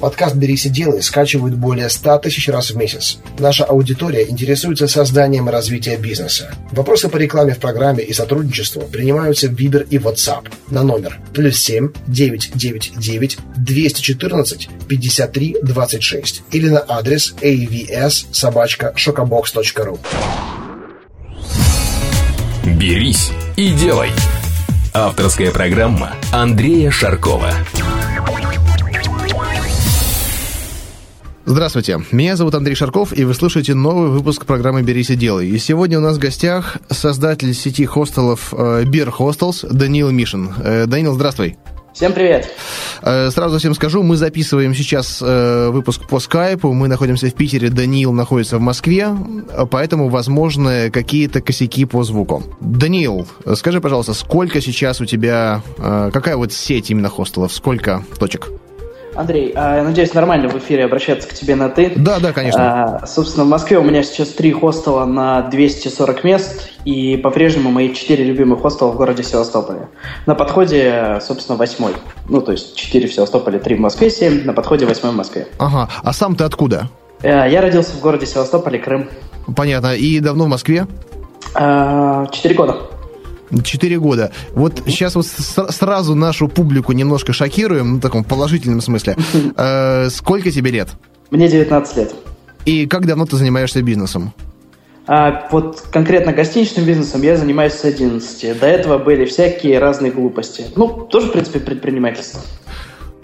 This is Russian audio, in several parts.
Подкаст «Берись и делай» скачивают более 100 тысяч раз в месяц. Наша аудитория интересуется созданием и развитием бизнеса. Вопросы по рекламе в программе и сотрудничеству принимаются в Viber и WhatsApp на номер плюс 7 999 214 53 26 или на адрес avs собачка шокобокс.ру. «Берись и делай» Авторская программа Андрея Шаркова. Здравствуйте, меня зовут Андрей Шарков, и вы слушаете новый выпуск программы «Берись и делай». И сегодня у нас в гостях создатель сети хостелов э, Beer Hostels Даниил Мишин. Э, Даниил, здравствуй. Всем привет. Э, сразу всем скажу, мы записываем сейчас выпуск по скайпу, мы находимся в Питере, Даниил находится в Москве, поэтому возможны какие-то косяки по звуку. Даниил, скажи, пожалуйста, сколько сейчас у тебя, какая вот сеть именно хостелов, сколько точек? Андрей, а, я надеюсь, нормально в эфире обращаться к тебе на «ты». Да, да, конечно. А, собственно, в Москве у меня сейчас три хостела на 240 мест, и по-прежнему мои четыре любимых хостела в городе Севастополе. На подходе, собственно, восьмой. Ну, то есть четыре в Севастополе, три в Москве, семь, на подходе восьмой в Москве. Ага, а сам ты откуда? А, я родился в городе Севастополе, Крым. Понятно. И давно в Москве? А, четыре года. Четыре года. Вот сейчас вот сразу нашу публику немножко шокируем, ну, в таком положительном смысле. Э, сколько тебе лет? Мне 19 лет. И как давно ты занимаешься бизнесом? А, вот конкретно гостиничным бизнесом я занимаюсь с 11. До этого были всякие разные глупости. Ну, тоже, в принципе, предпринимательство.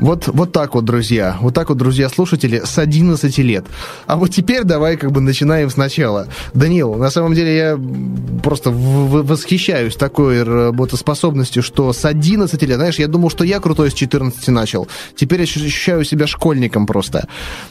Вот, вот так вот, друзья. Вот так вот, друзья-слушатели, с 11 лет. А вот теперь давай как бы начинаем сначала. Данил, на самом деле я просто восхищаюсь такой работоспособностью, что с 11 лет, знаешь, я думал, что я крутой с 14 начал. Теперь я ощущаю себя школьником просто.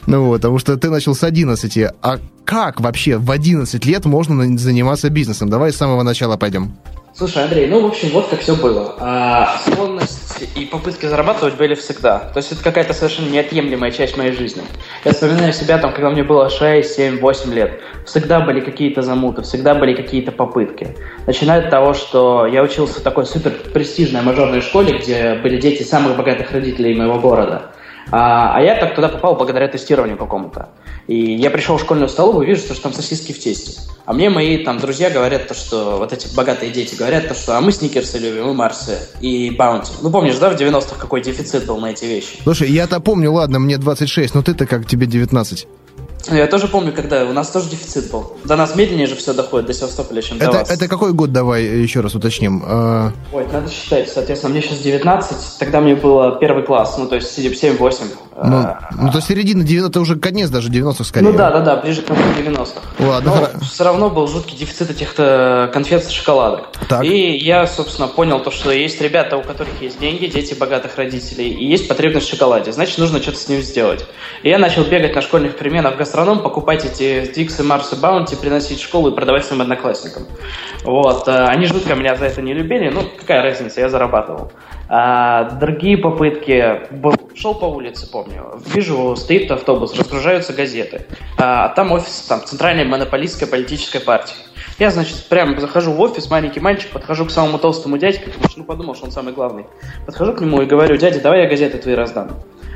Ну вот, потому что ты начал с 11. А как вообще в 11 лет можно заниматься бизнесом? Давай с самого начала пойдем. Слушай, Андрей, ну, в общем, вот как все было. А, склонность и попытки зарабатывать были всегда. То есть это какая-то совершенно неотъемлемая часть моей жизни. Я вспоминаю себя, там, когда мне было 6, 7, 8 лет. Всегда были какие-то замуты, всегда были какие-то попытки. Начиная от того, что я учился в такой супер престижной мажорной школе, где были дети самых богатых родителей моего города. А, а я так туда попал благодаря тестированию какому-то. И я пришел в школьную столовую и вижу, что там сосиски в тесте. А мне мои там друзья говорят то, что вот эти богатые дети говорят то, что а мы сникерсы любим, и Марсы, и Баунти. Ну помнишь, да, в 90-х какой дефицит был на эти вещи? Слушай, я-то помню, ладно, мне 26, но ты-то как, тебе 19? Я тоже помню, когда у нас тоже дефицит был. До нас медленнее же все доходит, до Севастополя, чем это, до вас. Это какой год, давай еще раз уточним? А... Ой, надо считать, соответственно, мне сейчас 19, тогда мне было первый класс, ну, то есть 7-8. Ну, ну, то середина 90 это уже конец даже 90-х скорее. Ну да, да, да, ближе к концу 90-х. Ладно. Но хра... все равно был жуткий дефицит этих-то конфет с шоколадок. Так. И я, собственно, понял то, что есть ребята, у которых есть деньги, дети богатых родителей, и есть потребность в шоколаде, значит, нужно что-то с ним сделать. И я начал бегать на школьных переменах в гастроном, покупать эти Твиксы, Марсы, Баунти, приносить в школу и продавать своим одноклассникам. Вот. Э, они жутко меня за это не любили, ну, какая разница, я зарабатывал. А, другие попытки. Шел по улице, помню. Вижу, стоит автобус, разгружаются газеты. А, там офис, там, центральной монополистской политической партии. Я, значит, прямо захожу в офис, маленький мальчик, подхожу к самому толстому дядьке, потому что, ну, подумал, что он самый главный. Подхожу к нему и говорю, дядя, давай я газеты твои раздам.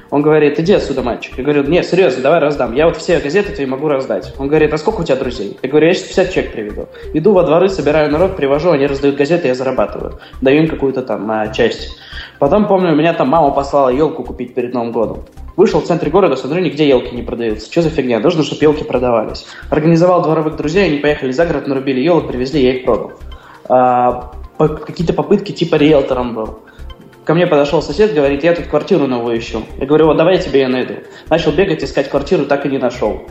Он говорит, иди отсюда, мальчик. Я говорю, нет, серьезно, давай раздам. Я вот все газеты твои могу раздать. Он говорит, а сколько у тебя друзей? Я говорю, я сейчас 50 человек приведу. Иду во дворы, собираю народ, привожу, они раздают газеты, я зарабатываю. Даю им какую-то там а, часть. Потом, помню, меня там мама послала елку купить перед Новым годом. Вышел в центре города, смотрю, нигде елки не продаются. Что за фигня? Нужно, чтобы елки продавались. Организовал дворовых друзей, они поехали за город, нарубили елок, привезли, я их продал. А, какие-то попытки типа риэлтором был. Ко мне подошел сосед, говорит, я тут квартиру новую ищу. Я говорю, вот давай я тебе ее найду. Начал бегать, искать квартиру, так и не нашел.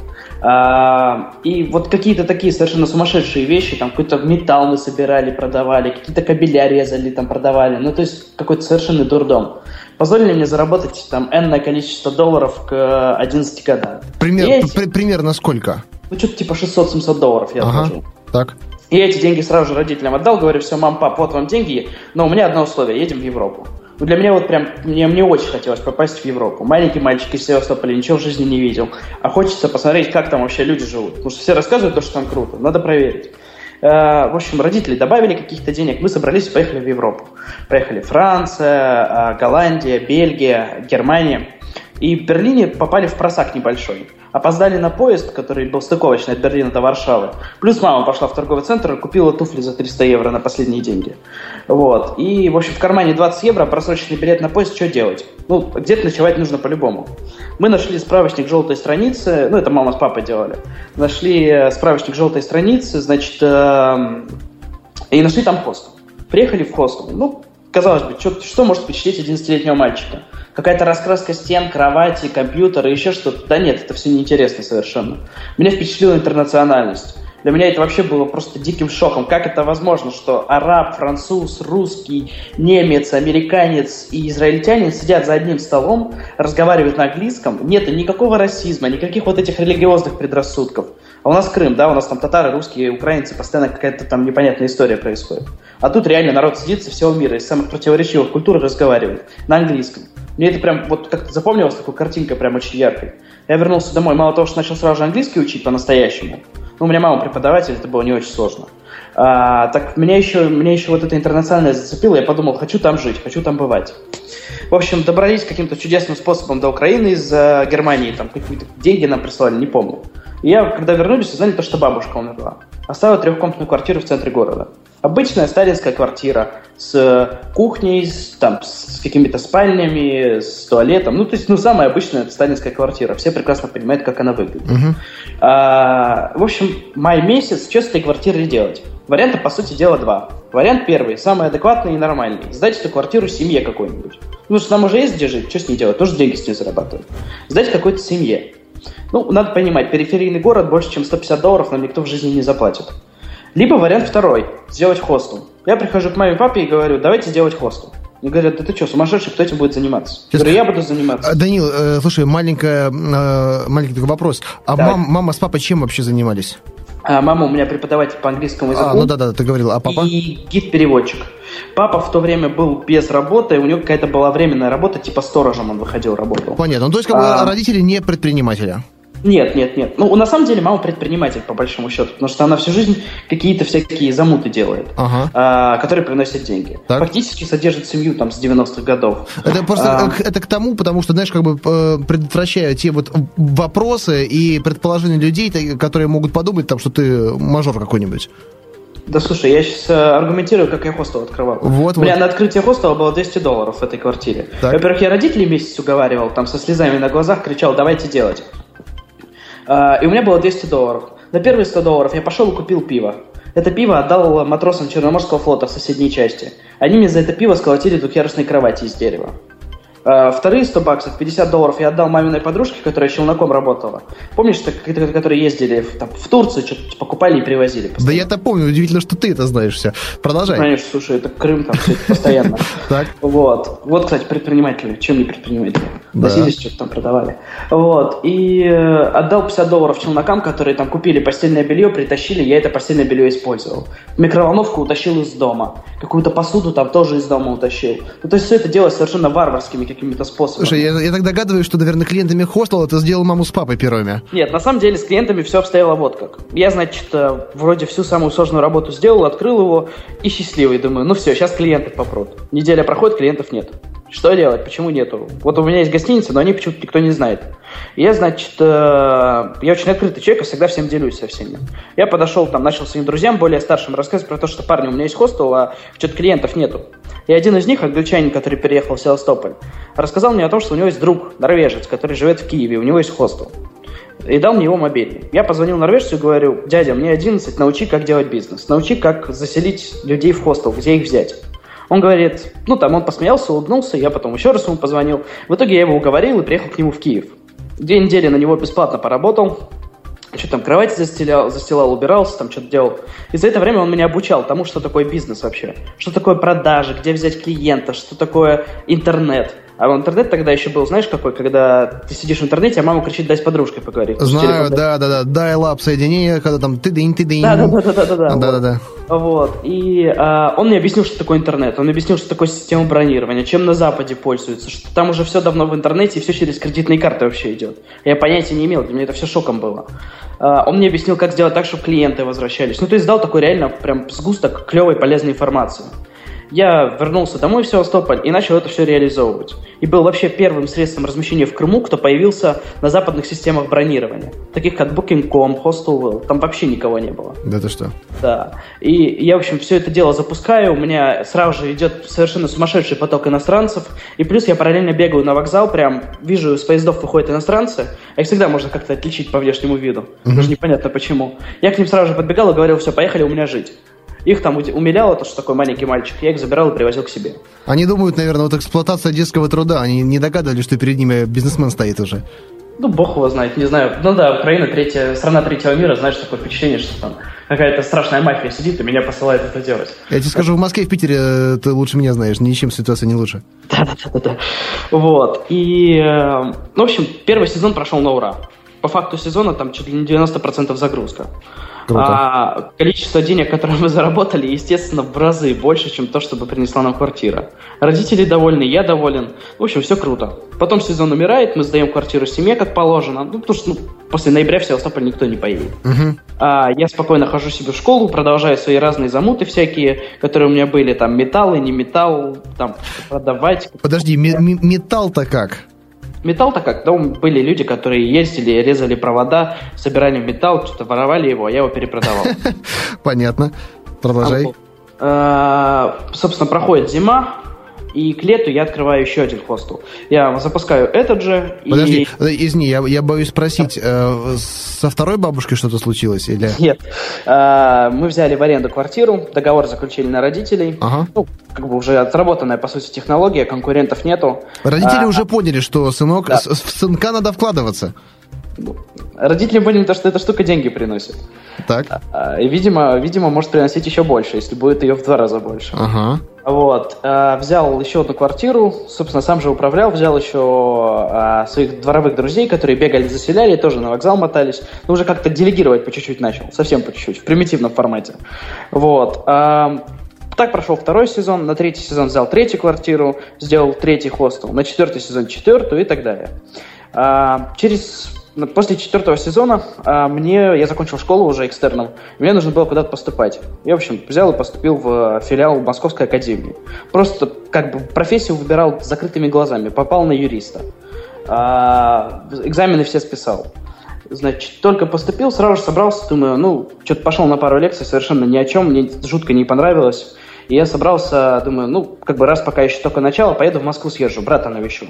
А, и вот какие-то такие совершенно сумасшедшие вещи, там какой-то металл мы собирали, продавали, какие-то кабеля резали, там продавали. Ну, то есть какой-то совершенный дурдом. Позволили мне заработать там энное количество долларов к 11 годам. Пример, эти... при, примерно сколько? Ну, что-то типа 600-700 долларов я ага, отложил. Так. И эти деньги сразу же родителям отдал, говорю, все, мам, пап, вот вам деньги, но у меня одно условие, едем в Европу. Для меня вот прям, мне, мне очень хотелось попасть в Европу. Маленький мальчик из Севастополя ничего в жизни не видел. А хочется посмотреть, как там вообще люди живут. Потому что все рассказывают то, что там круто. Надо проверить. Э, в общем, родители добавили каких-то денег, мы собрались и поехали в Европу. Поехали Франция, э, Голландия, Бельгия, Германия. И в Берлине попали в просак небольшой. Опоздали на поезд, который был стыковочный от Берлина до Варшавы. Плюс мама пошла в торговый центр и купила туфли за 300 евро на последние деньги. Вот. И, в общем, в кармане 20 евро, просроченный билет на поезд, что делать? Ну, где-то ночевать нужно по-любому. Мы нашли справочник желтой страницы, ну, это мама с папой делали. Нашли э, справочник желтой страницы, значит, э, и нашли там хостел. Приехали в хостел. Ну, казалось бы, что, что может впечатлить 11-летнего мальчика? Какая-то раскраска стен, кровати, компьютера, еще что-то. Да нет, это все неинтересно совершенно. Меня впечатлила интернациональность. Для меня это вообще было просто диким шоком. Как это возможно, что араб, француз, русский, немец, американец и израильтянин сидят за одним столом, разговаривают на английском, нет никакого расизма, никаких вот этих религиозных предрассудков. А у нас Крым, да, у нас там татары, русские, украинцы, постоянно какая-то там непонятная история происходит. А тут реально народ сидит со всего мира, из самых противоречивых культур разговаривает на английском. Мне это прям вот как-то запомнилось такой картинкой прям очень яркой. Я вернулся домой, мало того, что начал сразу же английский учить по-настоящему. Ну, у меня мама преподаватель, это было не очень сложно. А, так меня еще, меня еще вот это интернациональное зацепило, я подумал, хочу там жить, хочу там бывать. В общем, добрались каким-то чудесным способом до Украины из Германии, там какие-то деньги нам прислали, не помню. И я, когда вернулись, узнали то, что бабушка умерла. Оставила трехкомнатную квартиру в центре города. Обычная сталинская квартира с кухней, с, там, с какими-то спальнями, с туалетом. Ну, то есть, ну, самая обычная сталинская квартира. Все прекрасно понимают, как она выглядит. Uh-huh. А, в общем, май месяц, что с этой квартирой делать? Варианта, по сути дела, два. Вариант первый, самый адекватный и нормальный. Сдать эту квартиру семье какой-нибудь. Ну, что нам уже есть где жить, что с ней делать? Тоже деньги с ней зарабатывать. Сдать какой-то семье. Ну, надо понимать, периферийный город больше, чем 150 долларов нам никто в жизни не заплатит. Либо вариант второй, сделать хостел. Я прихожу к маме и папе и говорю, давайте сделать хостел. Мне говорят, да ты что, сумасшедший, кто этим будет заниматься? Я говорю, я буду заниматься. Данил, э, слушай, маленькая, э, маленький такой вопрос. А мам, мама с папой чем вообще занимались? А, мама у меня преподаватель по английскому языку. А, ну да-да, ты говорил. А папа? И гид-переводчик. Папа в то время был без работы, у него какая-то была временная работа, типа сторожем он выходил, работал. Понятно. Ну, то есть, как бы, а... родители не предпринимателя. Нет, нет, нет. Ну, на самом деле, мама предприниматель, по большому счету, потому что она всю жизнь какие-то всякие замуты делает, ага. а, которые приносят деньги. Так. Фактически содержит семью там с 90-х годов. Это просто а... это к тому, потому что, знаешь, как бы э, предотвращая те вот вопросы и предположения людей, которые могут подумать, там, что ты мажор какой-нибудь. Да слушай, я сейчас э, аргументирую, как я хостел открывал. Вот, У меня вот. на открытие хостела было 200 долларов в этой квартире. Так. Во-первых, я родителей месяц уговаривал, там со слезами на глазах кричал, давайте делать. А, и у меня было 200 долларов. На первые 100 долларов я пошел и купил пиво. Это пиво отдал матросам Черноморского флота в соседней части. Они мне за это пиво сколотили двухъярусные кровати из дерева. А, вторые 100 баксов, 50 долларов я отдал маминой подружке, которая челноком работала. Помнишь, которые ездили в, там, в Турцию, что-то покупали и привозили? Постоянно. Да я-то помню, удивительно, что ты это знаешь все. Продолжай. Конечно, слушай, это Крым, там все это постоянно. Так. Вот. Вот, кстати, предприниматели. Чем не предприниматели? Носились, что-то там продавали. Вот. И э, отдал 50 долларов челнокам, которые там купили постельное белье, притащили, я это постельное белье использовал. Микроволновку утащил из дома. Какую-то посуду там тоже из дома утащил. Ну, то есть все это делалось совершенно варварскими какими-то способами. Слушай, я, я так догадываюсь, что, наверное, клиентами хостела ты сделал маму с папой первыми. Нет, на самом деле с клиентами все обстояло вот как. Я, значит, э, вроде всю самую сложную работу сделал, открыл его и счастливый. Думаю, ну все, сейчас клиенты попрут. Неделя проходит, клиентов нет. Что делать? Почему нету? Вот у меня есть гостиница, но они почему-то никто не знает. я, значит, э, я очень открытый человек, я всегда всем делюсь со всеми. Я подошел, там, начал своим друзьям, более старшим, рассказывать про то, что, парни, у меня есть хостел, а что-то клиентов нету. И один из них, англичанин, который переехал в Севастополь, рассказал мне о том, что у него есть друг, норвежец, который живет в Киеве, у него есть хостел. И дал мне его мобильный. Я позвонил норвежцу и говорю, дядя, мне 11, научи, как делать бизнес. Научи, как заселить людей в хостел, где их взять. Он говорит, ну там он посмеялся, улыбнулся, я потом еще раз ему позвонил. В итоге я его уговорил и приехал к нему в Киев. Две недели на него бесплатно поработал, что там кровати застелял, застилал, убирался, там что-то делал. И за это время он меня обучал тому, что такое бизнес вообще. Что такое продажи, где взять клиента, что такое интернет. А интернет тогда еще был, знаешь, какой, когда ты сидишь в интернете, а мама кричит, дай с подружкой поговорить. Знаю, да, да, да, дай лап соединение, когда там ты дынь, ты дынь. Да, да, да, да, да, да. Да, да, да. Вот. И а, он мне объяснил, что такое интернет. Он объяснил, что такое система бронирования, чем на Западе пользуются, что там уже все давно в интернете и все через кредитные карты вообще идет. Я понятия не имел, для меня это все шоком было. А, он мне объяснил, как сделать так, чтобы клиенты возвращались. Ну, то есть дал такой реально прям сгусток клевой полезной информации. Я вернулся домой в Севастополь и начал это все реализовывать. И был вообще первым средством размещения в Крыму, кто появился на западных системах бронирования. Таких как Booking.com, Hostel, там вообще никого не было. Да ты что? Да. И я, в общем, все это дело запускаю, у меня сразу же идет совершенно сумасшедший поток иностранцев, и плюс я параллельно бегаю на вокзал, прям вижу, с поездов выходят иностранцы, а их всегда можно как-то отличить по внешнему виду. Угу. Даже непонятно почему. Я к ним сразу же подбегал и говорил, все, поехали у меня жить. Их там умиляло то, что такой маленький мальчик. Я их забирал и привозил к себе. Они думают, наверное, вот эксплуатация детского труда. Они не догадывались, что перед ними бизнесмен стоит уже. Ну, бог его знает, не знаю. Ну да, Украина, третья, страна третьего мира, знаешь, такое впечатление, что там какая-то страшная мафия сидит и меня посылает это делать. Я тебе скажу, в Москве и в Питере э, ты лучше меня знаешь, ничем ситуация не лучше. Да-да-да. Вот. И, э, ну, в общем, первый сезон прошел на ура. По факту сезона там чуть ли не 90% загрузка. А количество денег, которое мы заработали, естественно, в разы больше, чем то, чтобы принесла нам квартира. Родители довольны, я доволен. В общем, все круто. Потом сезон умирает, мы сдаем квартиру семье, как положено. Ну, потому что ну, после ноября в Севастополь никто не поедет. Угу. А, я спокойно хожу себе в школу, продолжаю свои разные замуты всякие, которые у меня были. Там металл и не металл, там продавать. Подожди, металл-то как? Металл-то как? Да, были люди, которые ездили, резали провода, собирали металл, что-то воровали его, а я его перепродавал. Понятно. Продолжай. А, собственно, проходит зима, и к лету я открываю еще один хостел. Я запускаю этот же. Подожди, и... извини, я, я боюсь спросить, э, со второй бабушкой что-то случилось? Или... Нет. Э, мы взяли в аренду квартиру, договор заключили на родителей. Ага. Ну, как бы уже отработанная, по сути, технология, конкурентов нету. Родители а, уже поняли, что сынок, да. в сынка надо вкладываться. Родители поняли, то, что эта штука деньги приносит. Так. А, и, видимо, видимо, может приносить еще больше, если будет ее в два раза больше. Ага. Вот. А, взял еще одну квартиру, собственно, сам же управлял, взял еще а, своих дворовых друзей, которые бегали, заселяли, тоже на вокзал мотались. Но уже как-то делегировать по чуть-чуть начал, совсем по чуть-чуть, в примитивном формате. Вот. Так прошел второй сезон, на третий сезон взял третью квартиру, сделал третий хостел, на четвертый сезон четвертую и так далее. Через После четвертого сезона а, мне, я закончил школу уже экстерном, мне нужно было куда-то поступать. Я, в общем, взял и поступил в филиал Московской академии. Просто как бы профессию выбирал закрытыми глазами, попал на юриста. А, экзамены все списал. Значит, только поступил, сразу же собрался, думаю, ну, что-то пошел на пару лекций, совершенно ни о чем, мне жутко не понравилось. И я собрался, думаю, ну, как бы раз пока еще только начало, поеду в Москву съезжу, брата навещу.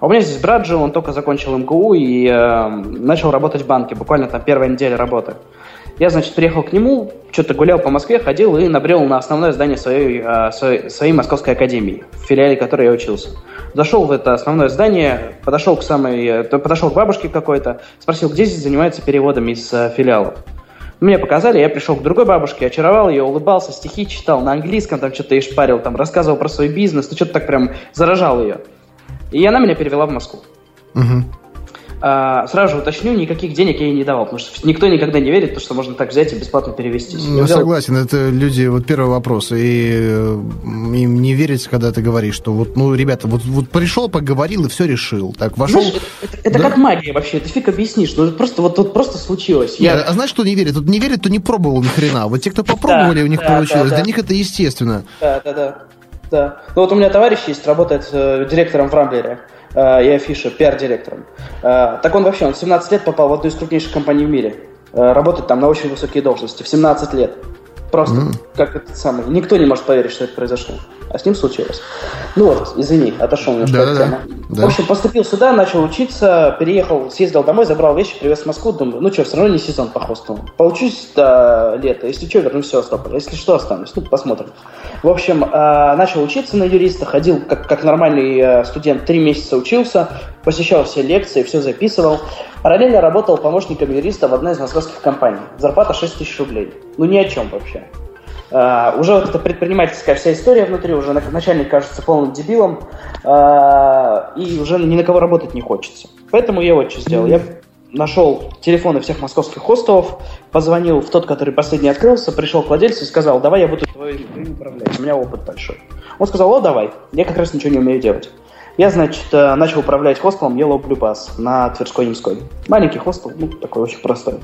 А у меня здесь брат жил, он только закончил МГУ и э, начал работать в банке, буквально там первая неделя работы. Я, значит, приехал к нему, что-то гулял по Москве, ходил и набрел на основное здание своей, э, своей, своей Московской академии, в филиале которой я учился. Зашел в это основное здание, подошел к самой, э, подошел к бабушке какой-то, спросил, где здесь занимаются переводами из э, филиалов. Мне показали, я пришел к другой бабушке, очаровал ее, улыбался, стихи читал на английском, там что-то и шпарил, там рассказывал про свой бизнес, ну что-то так прям заражал ее. И она меня перевела в Москву. Угу. А, сразу же уточню, никаких денег я ей не давал, потому что никто никогда не верит, что можно так взять и бесплатно перевестись. Ну, взял... согласен, это люди, вот первый вопрос, и э, им не верится, когда ты говоришь, что вот, ну, ребята, вот, вот пришел, поговорил и все решил. Так, вошел... Знаешь, это, это да? как магия вообще, ты фиг объяснишь, ну, просто вот тут просто случилось. Я... а знаешь, что не верит? Вот не верит, то не пробовал ни хрена. Вот те, кто попробовали, да, у них да, получилось, да, да. для них это естественно. Да, да, да. Да. Ну вот у меня товарищ есть, работает э, директором в Рамблере э, и афише, пиар-директором. Э, так он вообще, он в 17 лет попал в одну из крупнейших компаний в мире. Э, работает там на очень высокие должности, в 17 лет. Просто mm. как этот самый. Никто не может поверить, что это произошло. А с ним случилось. Ну вот, извини, отошел немножко да, от темы. Да. В общем, поступил сюда, начал учиться, переехал, съездил домой, забрал вещи, привез в Москву. Думаю, ну что, все равно не сезон по хостелу. Поучусь до лета. Если что, вернусь в Севастополь. Если что, останусь. Ну, посмотрим. В общем, э, начал учиться на юриста, ходил как, как нормальный э, студент, три месяца учился, посещал все лекции, все записывал. Параллельно работал помощником юриста в одной из московских компаний. Зарплата 6 тысяч рублей. Ну, ни о чем вообще. Uh, уже вот эта предпринимательская вся история внутри, уже начальник кажется полным дебилом, uh, и уже ни на кого работать не хочется. Поэтому я вот что сделал. Я нашел телефоны всех московских хостелов, позвонил в тот, который последний открылся, пришел к владельцу и сказал, давай я буду твоим управлять, у меня опыт большой. Он сказал, о, давай, я как раз ничего не умею делать. Я, значит, э, начал управлять хостелом Yellow Blue Bus на Тверской-Ямской. Маленький хостел, ну, такой очень простой.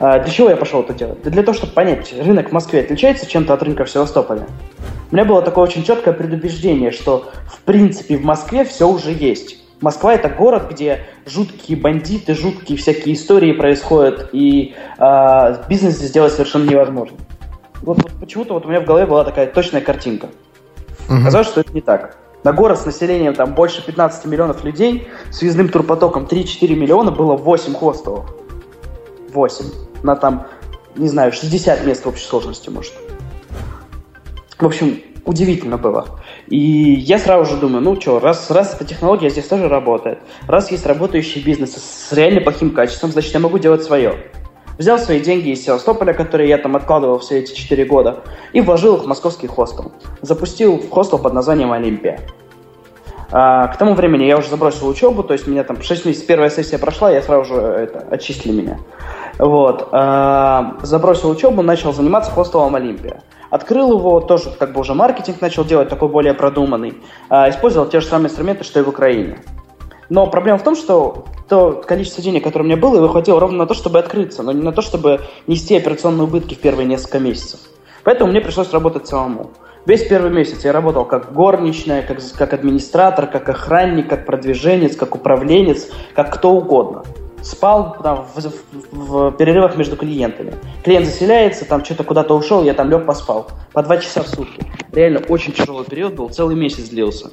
А, для чего я пошел это делать? Да для того, чтобы понять, рынок в Москве отличается чем-то от рынка в Севастополе. У меня было такое очень четкое предубеждение, что в принципе в Москве все уже есть. Москва это город, где жуткие бандиты, жуткие всякие истории происходят, и э, бизнес здесь сделать совершенно невозможно. Вот, вот почему-то вот у меня в голове была такая точная картинка. Угу. Казалось, что это не так. На город с населением там больше 15 миллионов людей, с въездным турпотоком 3-4 миллиона было 8 хостелов. 8. На там, не знаю, 60 мест в общей сложности, может. В общем, удивительно было. И я сразу же думаю, ну что, раз, раз эта технология здесь тоже работает, раз есть работающий бизнес с реально плохим качеством, значит, я могу делать свое. Взял свои деньги из Севастополя, которые я там откладывал все эти 4 года, и вложил их в московский хостел. Запустил хостел под названием «Олимпия». А, к тому времени я уже забросил учебу, то есть меня там 6 месяцев, первая сессия прошла, я сразу же это, отчислили меня. Вот. А, забросил учебу, начал заниматься хостелом «Олимпия». Открыл его, тоже как бы уже маркетинг начал делать, такой более продуманный. А, использовал те же самые инструменты, что и в Украине. Но проблема в том, что то количество денег, которое у меня было, его хватило ровно на то, чтобы открыться, но не на то, чтобы нести операционные убытки в первые несколько месяцев. Поэтому мне пришлось работать самому. Весь первый месяц я работал как горничная, как, как администратор, как охранник, как продвиженец, как управленец, как кто угодно спал там, в, в, в перерывах между клиентами. Клиент заселяется, там что-то куда-то ушел, я там лег поспал. По два часа в сутки. Реально очень тяжелый период был, целый месяц длился.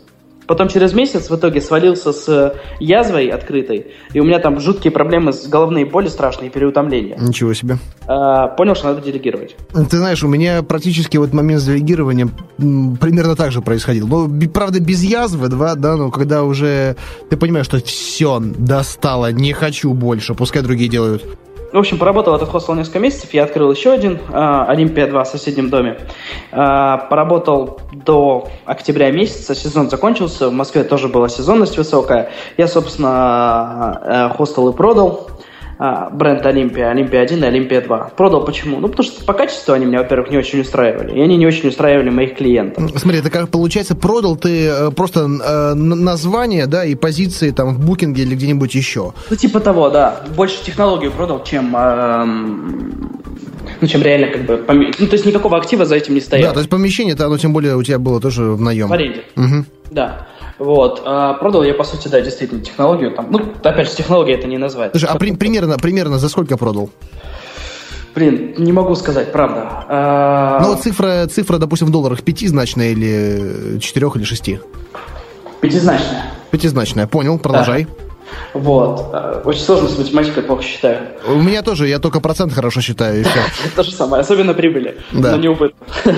Потом через месяц в итоге свалился с э, язвой открытой, и у меня там жуткие проблемы с головные боли страшные, переутомление. Ничего себе. А, понял, что надо делегировать. Ты знаешь, у меня практически вот момент с делегированием примерно так же происходил. Ну, правда, без язвы, да, да, но когда уже ты понимаешь, что все, достало, не хочу больше, пускай другие делают. В общем, поработал этот хостел несколько месяцев, я открыл еще один, а, Олимпия-2 в соседнем доме. А, поработал до октября месяца, сезон закончился, в Москве тоже была сезонность высокая. Я, собственно, э, хостел и продал а, бренд Олимпия, Олимпия 1 и Олимпия 2. Продал почему? Ну, потому что по качеству они меня, во-первых, не очень устраивали, и они не очень устраивали моих клиентов. Смотри, это как получается, продал ты э, просто э, название, да, и позиции там в букинге или где-нибудь еще? Ну, типа того, да. Больше технологию продал, чем... Э, ну, чем реально как бы... Пом... Ну, то есть никакого актива за этим не стояло. Да, то есть помещение-то, оно тем более у тебя было тоже в наем. В аренде. Угу. Да. Вот. А продал я, по сути, да, действительно, технологию. Там, ну, опять же, технология это не назвать. Слушай, а при, примерно, примерно за сколько продал? Блин, не могу сказать, правда. А... Ну, цифра, цифра, допустим, в долларах пятизначная или четырех или шести? Пятизначная. Пятизначная, понял, продолжай. Да. Вот. Э, очень сложно с математикой, плохо считаю. У меня тоже, я только процент хорошо считаю. То же самое, особенно прибыли, но не убыток.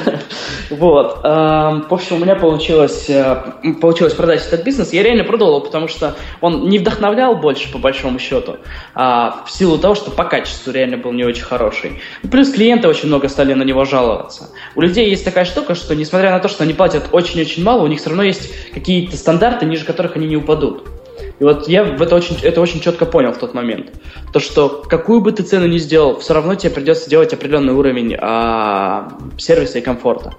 Вот. Эм, в общем, у меня получилось, э, получилось продать этот бизнес. Я реально продал его, потому что он не вдохновлял больше, по большому счету, а в силу того, что по качеству реально был не очень хороший. Плюс клиенты очень много стали на него жаловаться. У людей есть такая штука, что несмотря на то, что они платят очень-очень мало, у них все равно есть какие-то стандарты, ниже которых они не упадут. И вот я в это очень, это очень четко понял в тот момент. То, что какую бы ты цену ни сделал, все равно тебе придется делать определенный уровень а, сервиса и комфорта.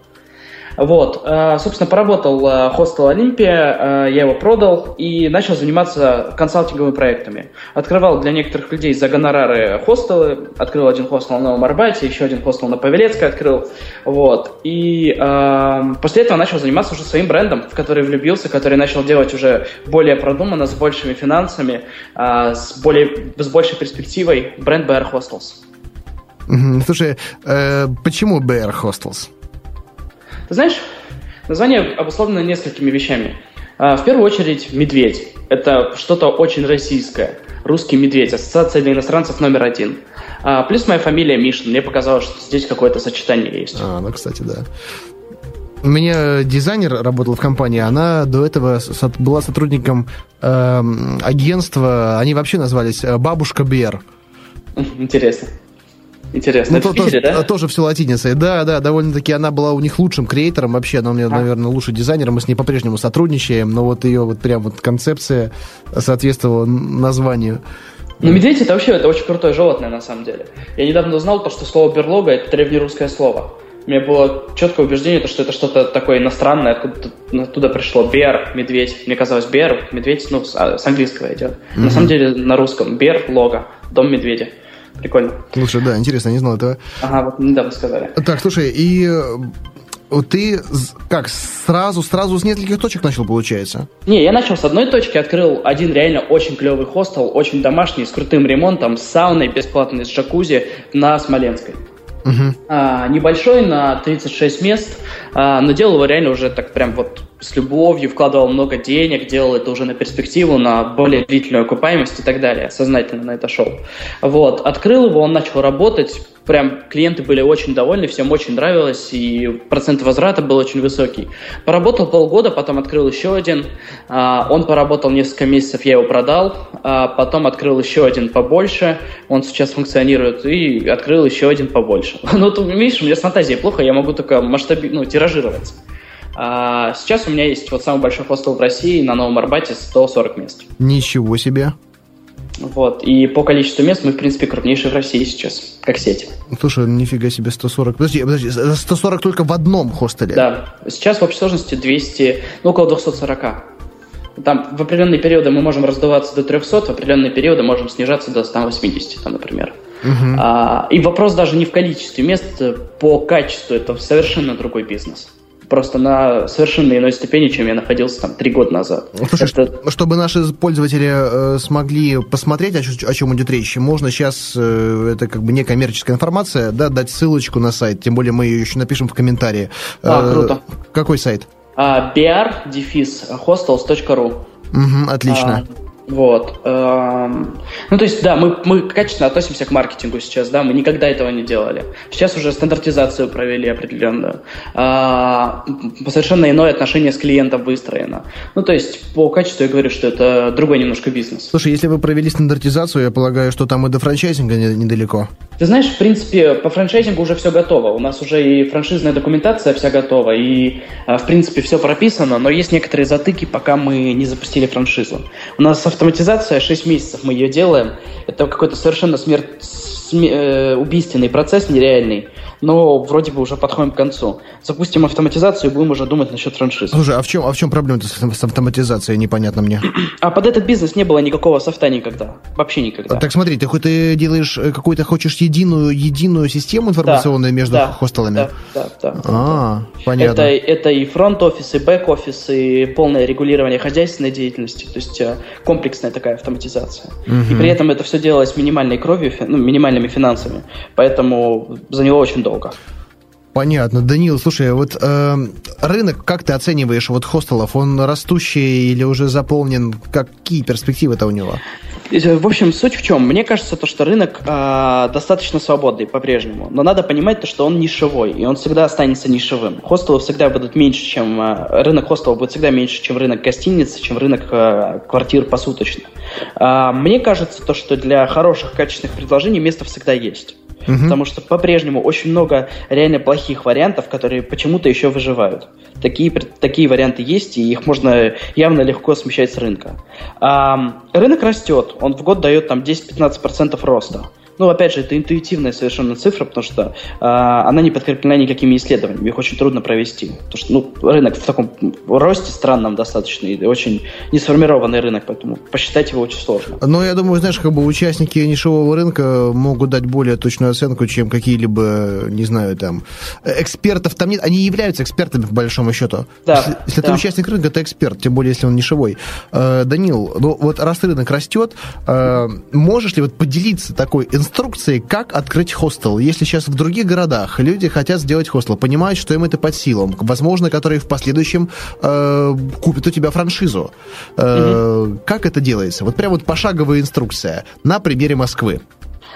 Вот, э, собственно, поработал э, хостел Олимпия, э, я его продал и начал заниматься консалтинговыми проектами. Открывал для некоторых людей за гонорары хостелы, открыл один хостел на Новом Арбате, еще один хостел на Павелецкой открыл, вот. И после этого начал заниматься уже своим брендом, в который влюбился, который начал делать уже более продуманно, с большими финансами, с, более, с большей перспективой бренд BR Hostels. Слушай, э, почему BR Hostels? Ты знаешь, название обусловлено несколькими вещами. А, в первую очередь, медведь. Это что-то очень российское. Русский медведь. Ассоциация для иностранцев номер один. А, плюс моя фамилия Мишин. Мне показалось, что здесь какое-то сочетание есть. А, ну, кстати, да. У меня дизайнер работал в компании, она до этого была сотрудником э, агентства, они вообще назвались э, «Бабушка Бер». Интересно. Интересно, ну, это то, Питере, тоже, да? Тоже все латиницей. Да, да, довольно-таки она была у них лучшим креатором вообще, она у меня, а. наверное, лучший дизайнер, мы с ней по-прежнему сотрудничаем, но вот ее вот прям вот концепция соответствовала названию. Ну, медведь это вообще это очень крутое животное, на самом деле. Я недавно узнал то, что слово берлога это древнерусское слово. У меня было четкое убеждение, что это что-то такое иностранное, откуда оттуда пришло. Бер, медведь. Мне казалось, бер, медведь, ну, с, а, английского идет. Mm-hmm. На самом деле на русском бер, лого, дом медведя. Прикольно. Слушай, да, интересно, не знал этого. Ага, вот недавно сказали. Так, слушай, и Ты как, сразу, сразу с нескольких точек начал, получается? Не, я начал с одной точки, открыл один реально очень клевый хостел, очень домашний, с крутым ремонтом, с сауной бесплатной, с джакузи на Смоленской. Угу. А, небольшой, на 36 мест, а, но делал его реально уже так прям вот с любовью, вкладывал много денег, делал это уже на перспективу, на более длительную окупаемость и так далее, сознательно на это шел. Вот, открыл его, он начал работать, прям клиенты были очень довольны, всем очень нравилось, и процент возврата был очень высокий. Поработал полгода, потом открыл еще один, а, он поработал несколько месяцев, я его продал, а потом открыл еще один побольше, он сейчас функционирует, и открыл еще один побольше. Ну, ты видишь, у меня с фантазией плохо, я могу только масштаби... ну, тиражировать. А сейчас у меня есть вот самый большой хостел в России на Новом Арбате 140 мест. Ничего себе. Вот. И по количеству мест мы, в принципе, крупнейшие в России сейчас, как сеть. Слушай, нифига себе 140. Подожди, подожди, 140 только в одном хостеле? Да. Сейчас в общей сложности 200, ну, около 240. Там в определенные периоды мы можем раздуваться до 300, в определенные периоды можем снижаться до 180, там, например. Угу. А, и вопрос даже не в количестве мест, по качеству это совершенно другой бизнес просто на совершенно иной ступени, чем я находился там три года назад. Ну, слушай, это... чтобы наши пользователи э, смогли посмотреть, о, о чем идет речь, можно сейчас, э, это как бы некоммерческая информация, да, дать ссылочку на сайт, тем более мы ее еще напишем в комментарии. А, э, круто. Какой сайт? Uh, br-hostels.ru Угу, отлично. А, вот. Эм, ну, то есть, да, мы, мы качественно относимся к маркетингу сейчас, да, мы никогда этого не делали. Сейчас уже стандартизацию провели определенную. А, совершенно иное отношение с клиентом выстроено. Ну, то есть, по качеству я говорю, что это другой немножко бизнес. Слушай, если вы провели стандартизацию, я полагаю, что там и до франчайзинга недалеко. Ты знаешь, в принципе, по франчайзингу уже все готово. У нас уже и франшизная документация вся готова, и, э, в принципе, все прописано, но есть некоторые затыки, пока мы не запустили франшизу. У нас автоматизация, 6 месяцев мы ее делаем. Это какой-то совершенно смерть, сме, э, убийственный процесс нереальный но вроде бы уже подходим к концу. Запустим автоматизацию и будем уже думать насчет франшизы. Слушай, а в чем, а в чем проблема с автоматизацией, непонятно мне? А под этот бизнес не было никакого софта никогда. Вообще никогда. Так смотри, ты хоть ты делаешь э, какую-то, хочешь единую, единую систему информационную да, между да, хостелами? Да, да, да. А, да. понятно. Это, это и фронт-офис, и бэк-офис, и полное регулирование хозяйственной деятельности, то есть э, комплексная такая автоматизация. Угу. И при этом это все делалось минимальной кровью, ну, минимальными финансами. Поэтому за него очень долго. Понятно. Данил, слушай, вот э, рынок, как ты оцениваешь вот хостелов? Он растущий или уже заполнен? Какие перспективы-то у него? Э, в общем, суть в чем? Мне кажется, то, что рынок э, достаточно свободный по-прежнему. Но надо понимать то, что он нишевой, и он всегда останется нишевым. Хостелы всегда будут меньше, чем... Э, рынок хостелов будет всегда меньше, чем рынок гостиниц, чем рынок э, квартир посуточно. Э, мне кажется, то, что для хороших, качественных предложений место всегда есть. Угу. Потому что по-прежнему очень много реально плохих вариантов, которые почему-то еще выживают. Такие, такие варианты есть, и их можно явно легко смещать с рынка. А, рынок растет, он в год дает там 10-15% роста. Ну, опять же, это интуитивная совершенно цифра, потому что э, она не подкреплена никакими исследованиями, их очень трудно провести. Потому что ну, рынок в таком росте странном достаточно, и очень несформированный рынок, поэтому посчитать его очень сложно. Но я думаю, знаешь, как бы участники нишевого рынка могут дать более точную оценку, чем какие-либо, не знаю, там, экспертов там нет. Они являются экспертами, по большому счету. Да, если если да. ты участник рынка, ты эксперт, тем более, если он нишевой. Э, Данил, ну вот раз рынок растет, э, можешь ли вот поделиться такой инструментом, инструкции, как открыть хостел. Если сейчас в других городах люди хотят сделать хостел, понимают, что им это под силам, возможно, которые в последующем э, купят у тебя франшизу. Э, угу. Как это делается? Вот прям вот пошаговая инструкция на примере Москвы.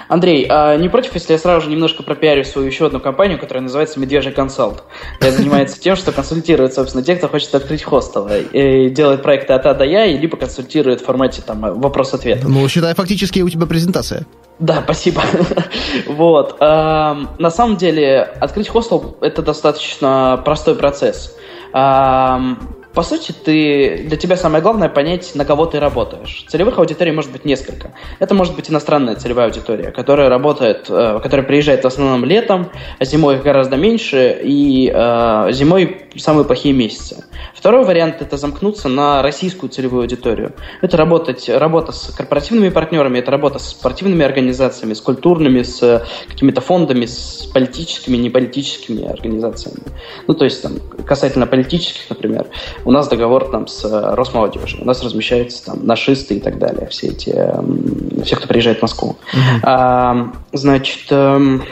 Андрей, а не против, если я сразу же немножко пропиарю свою еще одну компанию, которая называется Медвежий консалт? Я занимается тем, что консультирует, собственно, тех, кто хочет открыть хостел. И делает проекты от А до Я, и либо консультирует в формате там вопрос-ответ. Ну, считай, фактически у тебя презентация. Да, спасибо. вот. На самом деле, открыть хостел – это достаточно простой процесс. По сути, ты, для тебя самое главное понять, на кого ты работаешь. Целевых аудиторий может быть несколько. Это может быть иностранная целевая аудитория, которая работает, э, которая приезжает в основном летом, а зимой их гораздо меньше, и э, зимой самые плохие месяцы. Второй вариант – это замкнуться на российскую целевую аудиторию. Это работать, работа с корпоративными партнерами, это работа с спортивными организациями, с культурными, с какими-то фондами, с политическими, неполитическими организациями. Ну, то есть, там, касательно политических, например, у нас договор там с э, Росмолодежью, у нас размещаются там нашисты и так далее, все эти, все, кто приезжает в Москву. Mm-hmm. А, значит, эм,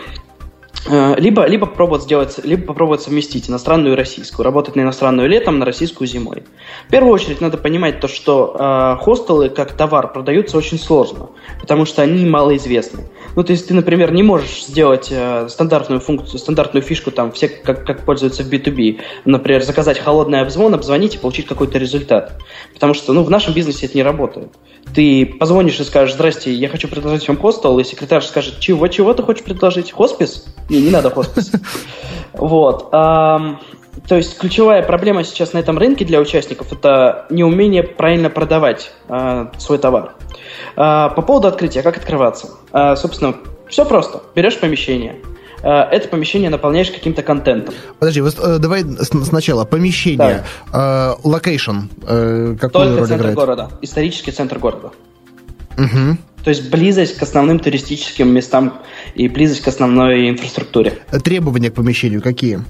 либо, либо, попробовать сделать, либо попробовать совместить иностранную и российскую, работать на иностранную летом, на российскую зимой. В первую очередь надо понимать то, что э, хостелы как товар продаются очень сложно, потому что они малоизвестны. Ну, то есть ты, например, не можешь сделать э, стандартную функцию, стандартную фишку, там, все как, как пользуются в B2B. Например, заказать холодный обзвон, обзвонить и получить какой-то результат. Потому что, ну, в нашем бизнесе это не работает. Ты позвонишь и скажешь, здрасте, я хочу предложить вам хостел, и секретарь скажет, чего, чего ты хочешь предложить? Хоспис? Не, не надо хоспис. Вот. То есть ключевая проблема сейчас на этом рынке для участников это неумение правильно продавать э, свой товар. Э, по поводу открытия, как открываться? Э, собственно, все просто. Берешь помещение, это помещение наполняешь каким-то контентом. Подожди, вот, э, давай сначала помещение, location, э, какую Только роль центр играет? города, исторический центр города. Угу. То есть близость к основным туристическим местам и близость к основной инфраструктуре. Требования к помещению какие?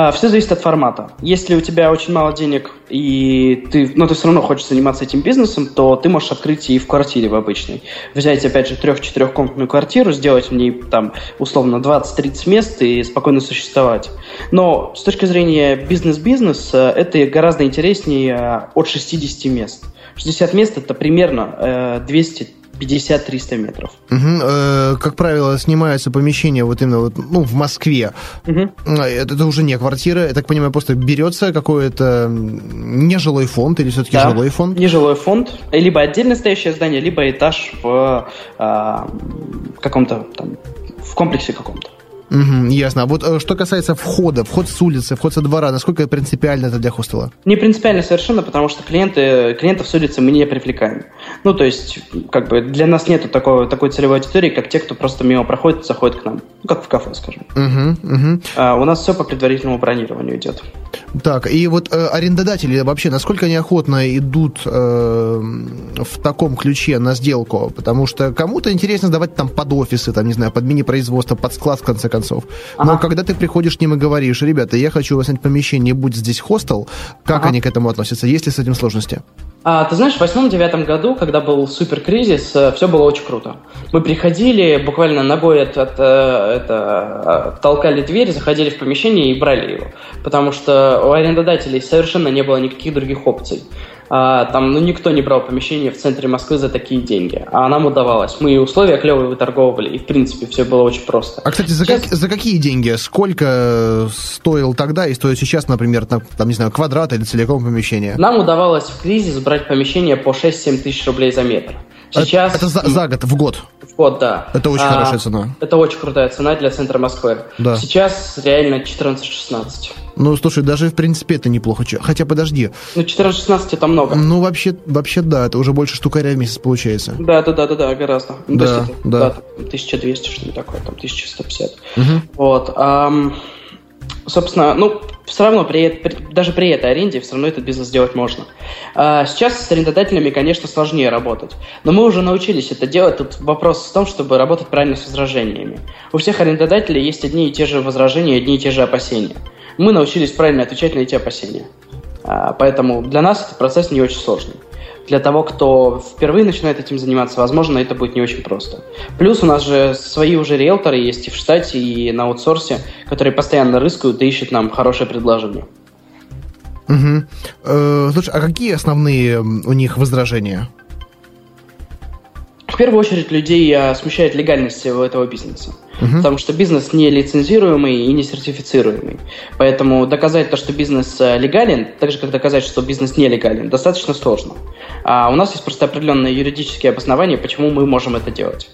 А, все зависит от формата. Если у тебя очень мало денег, и ты, но ты все равно хочешь заниматься этим бизнесом, то ты можешь открыть и в квартире в обычной. Взять, опять же, трех-четырехкомнатную квартиру, сделать в ней, там, условно, 20-30 мест и спокойно существовать. Но с точки зрения бизнес-бизнеса, это гораздо интереснее от 60 мест. 60 мест – это примерно 200 э, 50-300 метров. Угу. Э, как правило, снимается помещение вот именно вот, ну, в Москве. Угу. Это, это уже не квартира, я так понимаю, просто берется какой-то нежилой фонд или все-таки да, жилой фонд? нежилой фонд. Либо отдельно стоящее здание, либо этаж в э, каком-то там, в комплексе каком-то. Угу, ясно. А вот э, что касается входа, вход с улицы, вход со двора, насколько принципиально это для хостела? Не принципиально совершенно, потому что клиенты, клиентов с улицы мы не привлекаем. Ну, то есть, как бы для нас нет такой, такой целевой аудитории, как те, кто просто мимо проходит, заходит к нам. Ну, как в кафе, скажем. Угу, угу. А, у нас все по предварительному бронированию идет. Так, и вот э, арендодатели вообще, насколько они охотно идут э, в таком ключе на сделку? Потому что кому-то интересно сдавать там под офисы, там, не знаю, под мини-производство, под склад, в конце концов. Ага. Но когда ты приходишь к ним и говоришь, ребята, я хочу у вас снять помещение, будет здесь хостел, как ага. они к этому относятся? Есть ли с этим сложности? А, ты знаешь, в восьмом-девятом году, когда был супер кризис, э, все было очень круто. Мы приходили, буквально ногой от, от, э, это, толкали дверь, заходили в помещение и брали его. Потому что у арендодателей совершенно не было никаких других опций а, там, ну, никто не брал помещение в центре Москвы за такие деньги, а нам удавалось. Мы и условия клевые выторговывали, и, в принципе, все было очень просто. А, кстати, за, сейчас... как, за какие деньги? Сколько стоил тогда и стоит сейчас, например, там, там, не знаю, квадрат или целиком помещение? Нам удавалось в кризис брать помещение по 6-7 тысяч рублей за метр. Сейчас... Это, это за, за год, в год? В год, да. Это очень а, хорошая цена. Это очень крутая цена для центра Москвы. Да. Сейчас реально 14-16. Ну, слушай, даже в принципе это неплохо. Хотя, подожди. Ну, 14-16 это много. Ну, вообще, вообще, да, это уже больше штукаря в месяц получается. Да, да, да, да, да, гораздо. Ну, да, есть, да. да. 1200, что-нибудь такое, там, 1150. Угу. Вот. Ам, собственно, ну, все равно при, при, даже при этой аренде все равно этот бизнес сделать можно. А сейчас с арендодателями, конечно, сложнее работать. Но мы уже научились это делать. Тут вопрос в том, чтобы работать правильно с возражениями. У всех арендодателей есть одни и те же возражения, одни и те же опасения мы научились правильно отвечать на эти опасения. А, поэтому для нас этот процесс не очень сложный. Для того, кто впервые начинает этим заниматься, возможно, это будет не очень просто. Плюс у нас же свои уже риэлторы есть и в штате, и на аутсорсе, которые постоянно рыскают и ищут нам хорошее предложение. Угу. Э, слушай, а какие основные у них возражения? В первую очередь людей а, смущает легальность этого бизнеса. Угу. Потому что бизнес не лицензируемый и не сертифицируемый. Поэтому доказать то, что бизнес э, легален, так же как доказать, что бизнес нелегален, достаточно сложно. А у нас есть просто определенные юридические обоснования, почему мы можем это делать.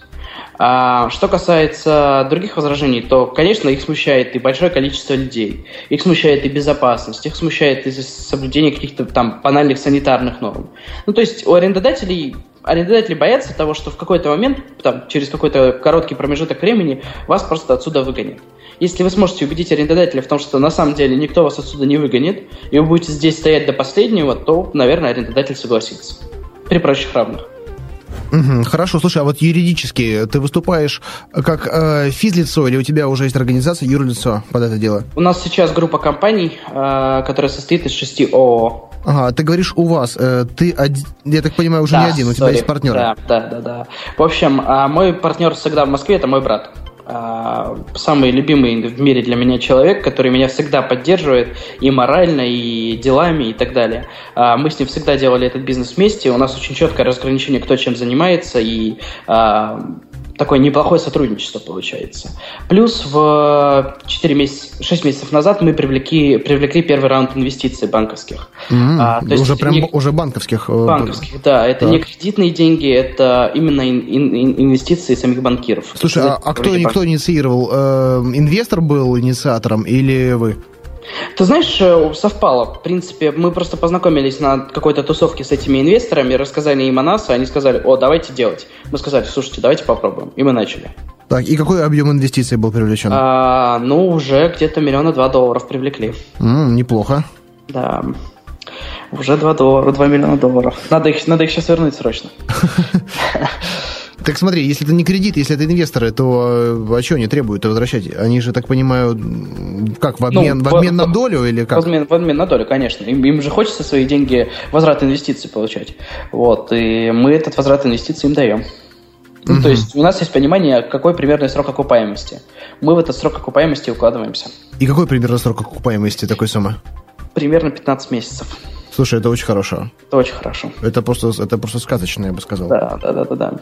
А что касается других возражений, то, конечно, их смущает и большое количество людей, их смущает и безопасность, их смущает и соблюдение каких-то там банальных санитарных норм. Ну, то есть у арендодателей арендодатели боятся того, что в какой-то момент, там, через какой-то короткий промежуток времени, вас просто отсюда выгонят. Если вы сможете убедить арендодателя в том, что на самом деле никто вас отсюда не выгонит, и вы будете здесь стоять до последнего, то, наверное, арендодатель согласится. При прочих равных. Угу, хорошо, слушай, а вот юридически ты выступаешь как э, физлицо или у тебя уже есть организация юрлицо под это дело? У нас сейчас группа компаний, э, которая состоит из шести ООО. Ага, ты говоришь у вас, э, ты, я так понимаю, уже да, не один, у sorry. тебя есть партнеры. Да, да, да, да. В общем, э, мой партнер всегда в Москве, это мой брат. А, самый любимый в мире для меня человек, который меня всегда поддерживает и морально, и делами, и так далее. А, мы с ним всегда делали этот бизнес вместе, у нас очень четкое разграничение, кто чем занимается, и а, такое неплохое сотрудничество получается. Плюс в 4 месяца, 6 месяцев назад мы привлекли, привлекли первый раунд инвестиций банковских. Mm-hmm. А, то уже прям не, уже банковских? Э, банковских, да. Это так. не кредитные деньги, это именно ин, ин, инвестиции самих банкиров. Слушай, а, а кто, кто инициировал? Э, инвестор был инициатором или вы? Ты знаешь, э, совпало. В принципе, мы просто познакомились на какой-то тусовке с этими инвесторами, рассказали им о нас, и они сказали, о, давайте делать. Мы сказали, слушайте, давайте попробуем. И мы начали. Так, и какой объем инвестиций был привлечен? А, ну, уже где-то миллиона два долларов привлекли. М-м, неплохо. Да. Уже 2 доллара, 2 миллиона долларов. Надо их, надо их сейчас вернуть срочно. Так смотри, если это не кредит, если это инвесторы, то э, а что они требуют возвращать? Они же, так понимаю, как, в обмен, ну, в обмен в, на долю или как? В обмен, в обмен на долю, конечно. Им, им же хочется свои деньги, возврат инвестиций получать. Вот, и мы этот возврат инвестиций им даем. Ну, угу. То есть у нас есть понимание, какой примерный срок окупаемости. Мы в этот срок окупаемости укладываемся. И какой примерный срок окупаемости такой суммы? Примерно 15 месяцев. Слушай, это очень хорошо. Это очень хорошо. Это просто, это просто сказочно, я бы сказал. Да, да, да, да, да.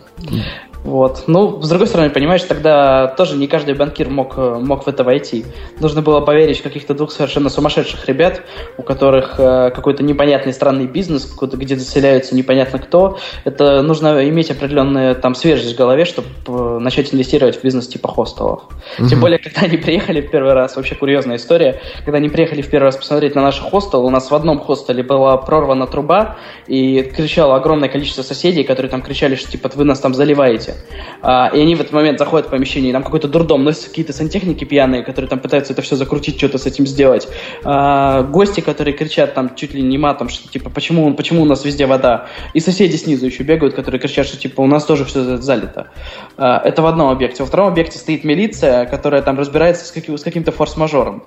Вот. Ну, с другой стороны, понимаешь, тогда тоже не каждый банкир мог, мог в это войти. Нужно было поверить в каких-то двух совершенно сумасшедших ребят, у которых э, какой-то непонятный странный бизнес, где заселяются непонятно кто. Это нужно иметь определенную там свежесть в голове, чтобы э, начать инвестировать в бизнес типа хостелов. Mm-hmm. Тем более, когда они приехали в первый раз, вообще курьезная история, когда они приехали в первый раз посмотреть на наш хостел, у нас в одном хостеле был была прорвана труба, и кричало огромное количество соседей, которые там кричали, что типа вы нас там заливаете. А, и они в этот момент заходят в помещение, и там какой-то дурдом, носятся какие-то сантехники пьяные, которые там пытаются это все закрутить, что-то с этим сделать. А, гости, которые кричат там чуть ли не матом, что типа почему, почему у нас везде вода. И соседи снизу еще бегают, которые кричат, что типа у нас тоже все залито. А, это в одном объекте. Во втором объекте стоит милиция, которая там разбирается с, каким, с каким-то форс-мажором.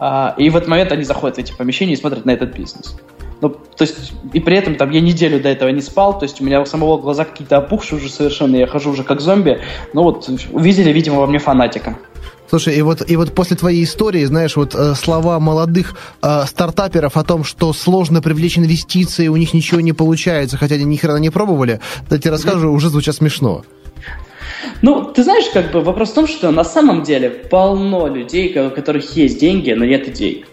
А, и в этот момент они заходят в эти помещения и смотрят на этот бизнес. Ну, то есть, и при этом там я неделю до этого не спал, то есть у меня у самого глаза какие-то опухшие уже совершенно, я хожу уже как зомби. Ну вот, увидели, видимо, во мне фанатика. Слушай, и вот, и вот после твоей истории, знаешь, вот э, слова молодых э, стартаперов о том, что сложно привлечь инвестиции, у них ничего не получается, хотя они ни хрена не пробовали, да тебе расскажу, уже звучат смешно. Ну, ты знаешь, как бы вопрос в том, что на самом деле полно людей, у которых есть деньги, но нет идей.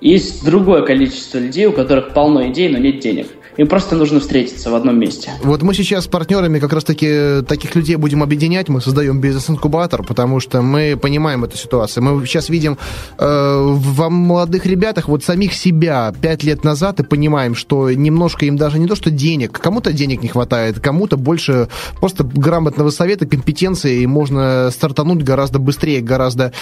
Есть другое количество людей, у которых полно идей, но нет денег. Им просто нужно встретиться в одном месте. Вот мы сейчас с партнерами как раз-таки таких людей будем объединять. Мы создаем бизнес-инкубатор, потому что мы понимаем эту ситуацию. Мы сейчас видим э, в молодых ребятах вот самих себя пять лет назад и понимаем, что немножко им даже не то, что денег, кому-то денег не хватает, кому-то больше просто грамотного совета, компетенции, и можно стартануть гораздо быстрее, гораздо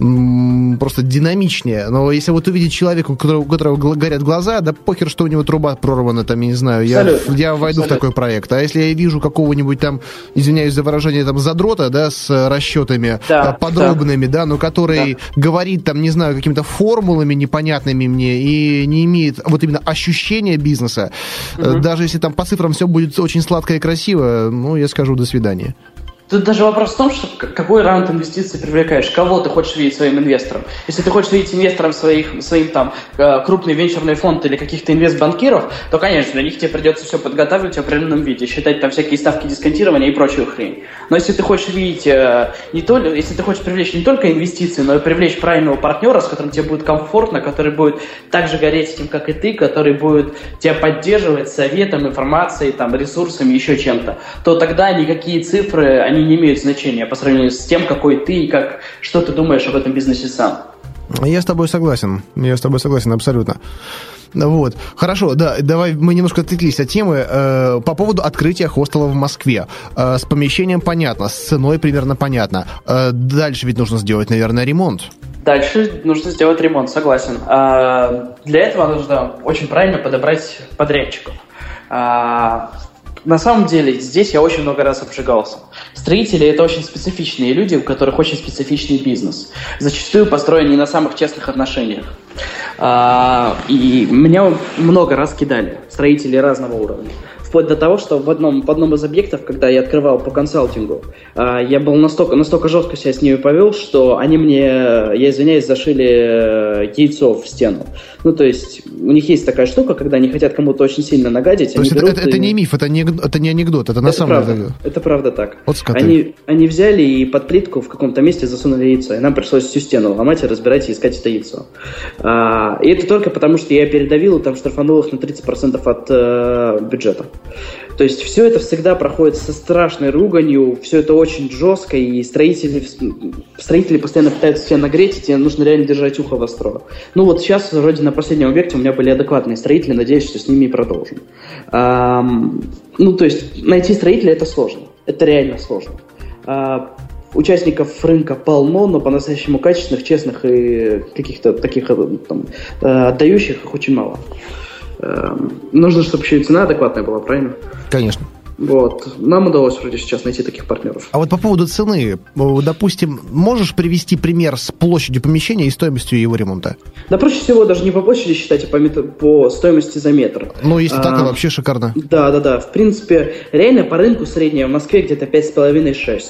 м- просто динамичнее. Но если вот увидеть человека, у которого, у которого горят глаза, да похер, что у него труба прорвана, там, я не знаю, я, я войду Абсолютно. в такой проект. А если я вижу какого-нибудь там, извиняюсь за выражение, там, задрота, да, с расчетами да, подробными, да, да но который да. говорит, там, не знаю, какими-то формулами непонятными мне и не имеет вот именно ощущения бизнеса, угу. даже если там по цифрам все будет очень сладко и красиво, ну, я скажу до свидания. Тут даже вопрос в том, что какой раунд инвестиций привлекаешь, кого ты хочешь видеть своим инвестором. Если ты хочешь видеть инвестором своих, своим там э, крупный венчурный фонд или каких-то инвестбанкиров, то, конечно, для них тебе придется все подготавливать в определенном виде, считать там всякие ставки дисконтирования и прочую хрень. Но если ты хочешь видеть э, не только, если ты хочешь привлечь не только инвестиции, но и привлечь правильного партнера, с которым тебе будет комфортно, который будет так же гореть этим, как и ты, который будет тебя поддерживать советом, информацией, там, ресурсами, еще чем-то, то тогда никакие цифры, они они не имеют значения по сравнению с тем, какой ты и как, что ты думаешь об этом бизнесе сам. Я с тобой согласен. Я с тобой согласен абсолютно. Вот. Хорошо, да, давай мы немножко отвлеклись от темы. Э, по поводу открытия хостела в Москве. Э, с помещением понятно, с ценой примерно понятно. Э, дальше ведь нужно сделать, наверное, ремонт. Дальше нужно сделать ремонт, согласен. А, для этого нужно очень правильно подобрать подрядчиков. А, на самом деле, здесь я очень много раз обжигался. Строители – это очень специфичные люди, у которых очень специфичный бизнес. Зачастую построен на самых честных отношениях. А, и меня много раз кидали строители разного уровня вплоть до того, что в одном, в одном из объектов, когда я открывал по консалтингу, а, я был настолько, настолько жестко себя с ними повел, что они мне, я извиняюсь, зашили э, яйцо в стену. Ну, то есть, у них есть такая штука, когда они хотят кому-то очень сильно нагадить. То есть, это, это, это не миф, это не, это не анекдот, это на самом деле. Это правда так. Вот они, они взяли и под плитку в каком-то месте засунули яйцо, и нам пришлось всю стену ломать и разбирать и искать это яйцо. А, и это только потому, что я передавил и там штрафанул их на 30% от э, бюджета. То есть все это всегда проходит со страшной руганью, все это очень жестко, и строители, строители постоянно пытаются себя нагреть, и тебе нужно реально держать ухо востро. Ну вот сейчас, вроде на последнем объекте, у меня были адекватные строители, надеюсь, что с ними и продолжим. Ам, ну, то есть найти строителя это сложно, это реально сложно. А, участников рынка полно, но по-настоящему качественных, честных и каких-то таких э, там, э, отдающих их очень мало. Эм, нужно, чтобы еще и цена адекватная была, правильно? Конечно. Вот. Нам удалось вроде сейчас найти таких партнеров. А вот по поводу цены, допустим, можешь привести пример с площадью помещения и стоимостью его ремонта? Да проще всего даже не по площади считать, а по, метр, по стоимости за метр. Ну, если а, так, то вообще шикарно. Да, да, да. В принципе, реально по рынку средняя в Москве где-то 5,5-6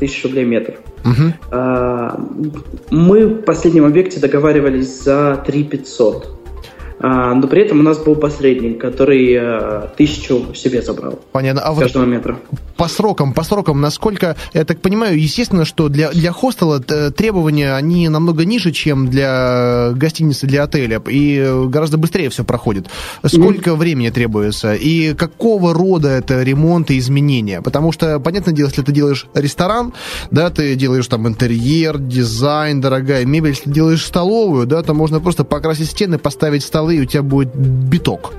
тысяч рублей метр. Угу. А, мы в последнем объекте договаривались за 3 500. А, но при этом у нас был посредник, который э, тысячу себе забрал. Понятно. А вот метра. По срокам, по срокам, насколько, я так понимаю, естественно, что для, для хостела э, требования, они намного ниже, чем для гостиницы, для отеля, и гораздо быстрее все проходит. Сколько mm-hmm. времени требуется, и какого рода это ремонт и изменения? Потому что, понятное дело, если ты делаешь ресторан, да, ты делаешь там интерьер, дизайн, дорогая мебель, если ты делаешь столовую, да, то можно просто покрасить стены, поставить стол столы, и у тебя будет биток.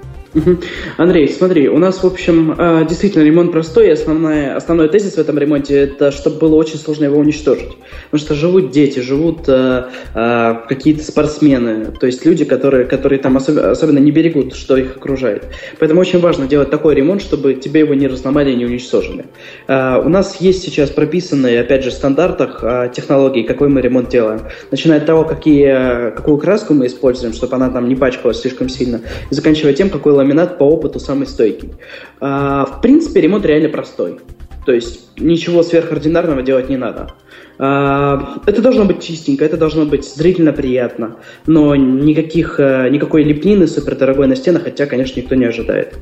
Андрей, смотри, у нас, в общем, э, действительно ремонт простой, и основная, основной тезис в этом ремонте – это чтобы было очень сложно его уничтожить. Потому что живут дети, живут э, э, какие-то спортсмены, то есть люди, которые, которые там особенно, особенно не берегут, что их окружает. Поэтому очень важно делать такой ремонт, чтобы тебе его не разломали и не уничтожили. Э, у нас есть сейчас прописанные, опять же, в стандартах э, технологий, какой мы ремонт делаем. Начиная от того, какие, какую краску мы используем, чтобы она там не пачкалась слишком сильно, и заканчивая тем, какой ламинат по опыту самый стойкий. Э, в принципе, ремонт реально простой. То есть ничего сверхординарного делать не надо. А, это должно быть чистенько, это должно быть зрительно приятно, но никаких, э, никакой лепнины супердорогой на стенах, хотя, конечно, никто не ожидает.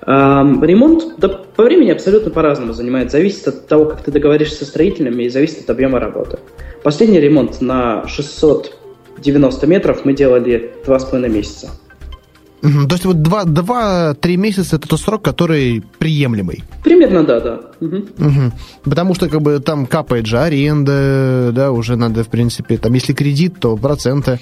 А, ремонт да, по времени абсолютно по-разному занимает, зависит от того, как ты договоришься со строителями и зависит от объема работы. Последний ремонт на 690 метров мы делали 2,5 месяца. То есть вот 2-3 месяца это тот срок, который приемлемый. Примерно, да, да. Угу. Угу. Потому что как бы там капает же аренда, да, уже надо, в принципе, там, если кредит, то проценты.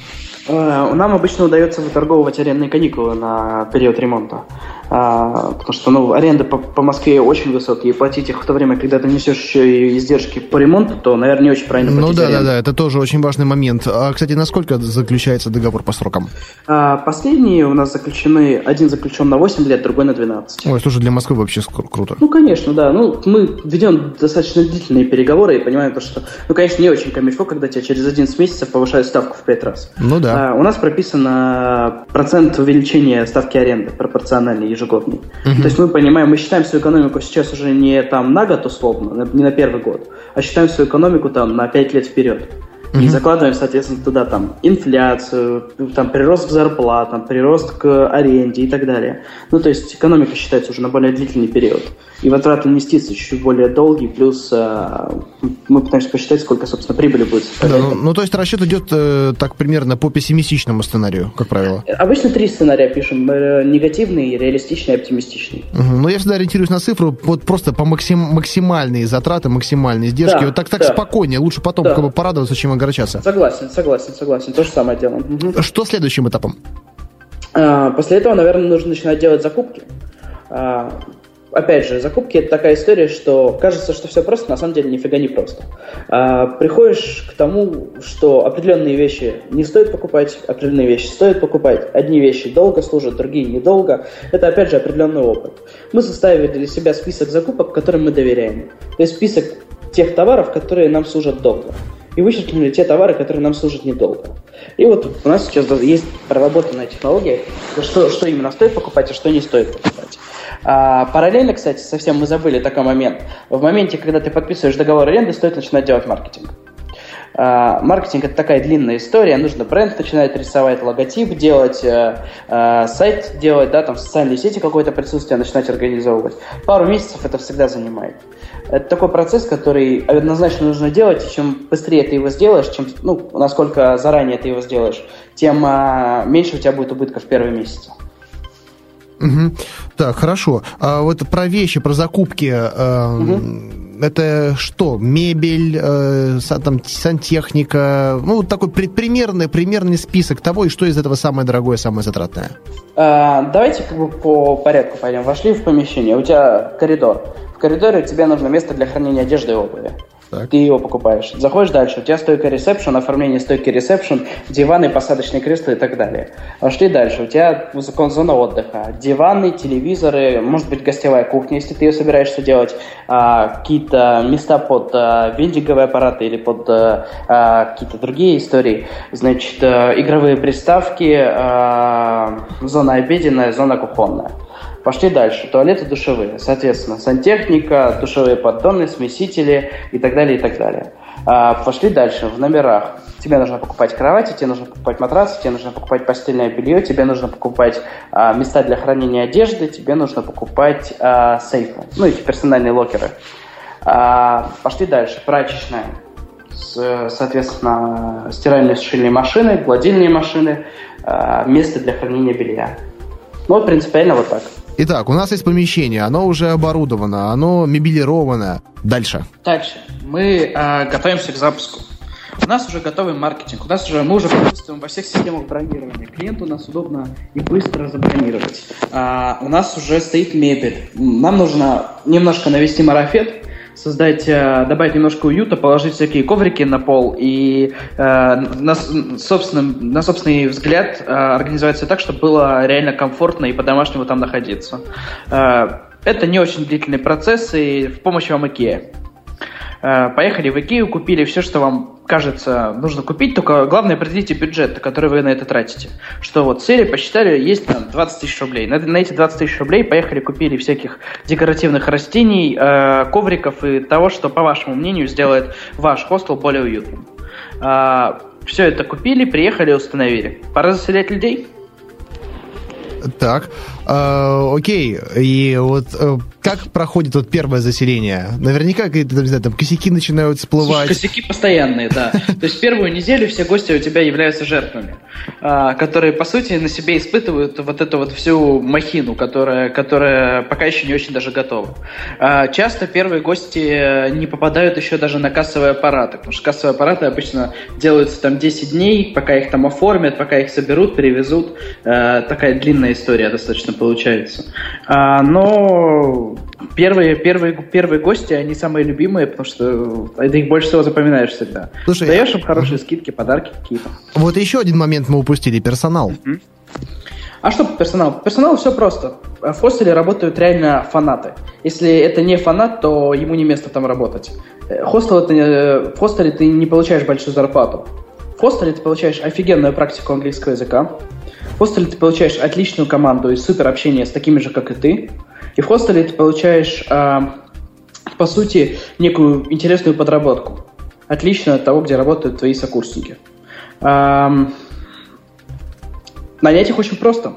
Э, нам обычно удается выторговывать арендные каникулы на период ремонта. А, потому что ну, аренды по, по Москве очень высокие, и платить их в то время, когда ты несешь еще и издержки по ремонту, то, наверное, не очень правильно ну платить Ну да, аренду. да, да, это тоже очень важный момент. А, кстати, насколько заключается договор по срокам? А, последние у нас заключены, один заключен на 8 лет, другой на 12. Ой, слушай, для Москвы вообще круто. Ну, конечно, да. Ну, мы ведем достаточно длительные переговоры и понимаем, то, что, ну, конечно, не очень камильфо, когда тебя через 11 месяцев повышают ставку в 5 раз. Ну да. А, у нас прописано процент увеличения ставки аренды пропорциональный ежегодный. Uh-huh. То есть мы понимаем, мы считаем свою экономику сейчас уже не там на год условно, не на первый год, а считаем свою экономику там на 5 лет вперед. Угу. и закладываем, соответственно, туда там инфляцию, там прирост к зарплатам, прирост к аренде и так далее. Ну, то есть экономика считается уже на более длительный период. И возврат инвестиций чуть более долгий, плюс э, мы пытаемся посчитать, сколько, собственно, прибыли будет. Да, ну, ну, то есть расчет идет э, так примерно по пессимистичному сценарию, как правило? Обычно три сценария пишем. Э, негативный, реалистичный оптимистичный. Угу. Ну, я всегда ориентируюсь на цифру вот просто по максим, максимальные затраты, максимальные издержки. Да, вот так, так да. спокойнее. Лучше потом да. как бы порадоваться, чем огорчаться. Согласен, согласен, согласен. То же самое делаем. Угу. Что следующим этапом? А, после этого, наверное, нужно начинать делать закупки. А, опять же, закупки это такая история, что кажется, что все просто, на самом деле нифига не просто. А, приходишь к тому, что определенные вещи не стоит покупать, определенные вещи стоит покупать. Одни вещи долго служат, другие недолго. Это, опять же, определенный опыт. Мы составили для себя список закупок, которым мы доверяем. То есть список тех товаров, которые нам служат долго. И вычеркнули те товары, которые нам служат недолго. И вот у нас сейчас есть проработанная технология, что, что именно стоит покупать, а что не стоит покупать. А, параллельно, кстати, совсем мы забыли такой момент. В моменте, когда ты подписываешь договор аренды, стоит начинать делать маркетинг. Uh, маркетинг это такая длинная история, нужно бренд начинать рисовать, логотип делать, uh, uh, сайт делать, да, там в социальные сети какое-то присутствие начинать организовывать. Пару месяцев это всегда занимает. Это такой процесс, который однозначно нужно делать, и чем быстрее ты его сделаешь, чем, ну, насколько заранее ты его сделаешь, тем меньше у тебя будет убытков в первые месяцы. Угу. Так, хорошо. А вот про вещи, про закупки. Э, угу. Это что? Мебель, э, там, сантехника? Ну, вот такой примерный, примерный список того, и что из этого самое дорогое, самое затратное. А, давайте как бы по порядку пойдем. Вошли в помещение, у тебя коридор. Коридоре тебе нужно место для хранения одежды и обуви. Так. Ты его покупаешь. Заходишь дальше, у тебя стойка ресепшн, оформление стойки ресепшн, диваны, посадочные кресла и так далее. Пошли дальше, у тебя закон зона отдыха, диваны, телевизоры, может быть гостевая кухня, если ты ее собираешься делать, а, какие-то места под а, вендинговые аппараты или под а, а, какие-то другие истории. Значит, а, игровые приставки, а, зона обеденная, зона кухонная. Пошли дальше. Туалеты душевые. Соответственно, сантехника, душевые поддоны, смесители и так далее, и так далее. А, пошли дальше. В номерах. Тебе нужно покупать кровати, тебе нужно покупать матрасы, тебе нужно покупать постельное белье, тебе нужно покупать а, места для хранения одежды, тебе нужно покупать а, сейфы, ну, эти персональные локеры. А, пошли дальше. Прачечная. С, соответственно, стиральные сушильные машины, гладильные машины, а, место для хранения белья. Ну, вот принципиально вот так. Итак, у нас есть помещение, оно уже оборудовано, оно мебелировано. Дальше. Дальше. Мы э, готовимся к запуску. У нас уже готовый маркетинг, у нас уже, мы уже присутствуем во всех системах бронирования. Клиенту нас удобно и быстро забронировать. А, у нас уже стоит мебель. Нам нужно немножко навести марафет, создать, э, добавить немножко уюта, положить всякие коврики на пол и э, на, собственном, на собственный взгляд э, организовать все так, чтобы было реально комфортно и по-домашнему там находиться. Это не очень длительный процесс, и в помощь вам IKEA. Э, поехали в Икею, купили все, что вам кажется нужно купить, только главное определите бюджет, который вы на это тратите. Что вот цели посчитали, есть там 20 тысяч рублей. На, на эти 20 тысяч рублей поехали, купили всяких декоративных растений, э, ковриков и того, что, по вашему мнению, сделает ваш хостел более уютным. Э, все это купили, приехали, установили. Пора заселять людей? Так, э, окей. И вот э, как проходит вот первое заселение? Наверняка какие-то, не знаю, там косяки начинают всплывать. Слушай, косяки постоянные, да. То есть первую неделю все гости у тебя являются жертвами, а, которые, по сути, на себе испытывают вот эту вот всю махину, которая, которая пока еще не очень даже готова. А, часто первые гости не попадают еще даже на кассовые аппараты, потому что кассовые аппараты обычно делаются там 10 дней, пока их там оформят, пока их соберут, перевезут. А, такая длинная история достаточно получается. Но первые, первые, первые гости, они самые любимые, потому что это их больше всего запоминаешь всегда. Слушай, Даешь им хорошие скидки, подарки какие-то. Вот еще один момент мы упустили, персонал. А что по персоналу? По персоналу все просто. В хостеле работают реально фанаты. Если это не фанат, то ему не место там работать. Э, хостел это, э, в хостеле ты не получаешь большую зарплату. В хостеле ты получаешь офигенную практику английского языка. В хостеле ты получаешь отличную команду и супер общение с такими же, как и ты. И в хостеле ты получаешь, э, по сути, некую интересную подработку. отлично от того, где работают твои сокурсники. Эм, нанять их очень просто.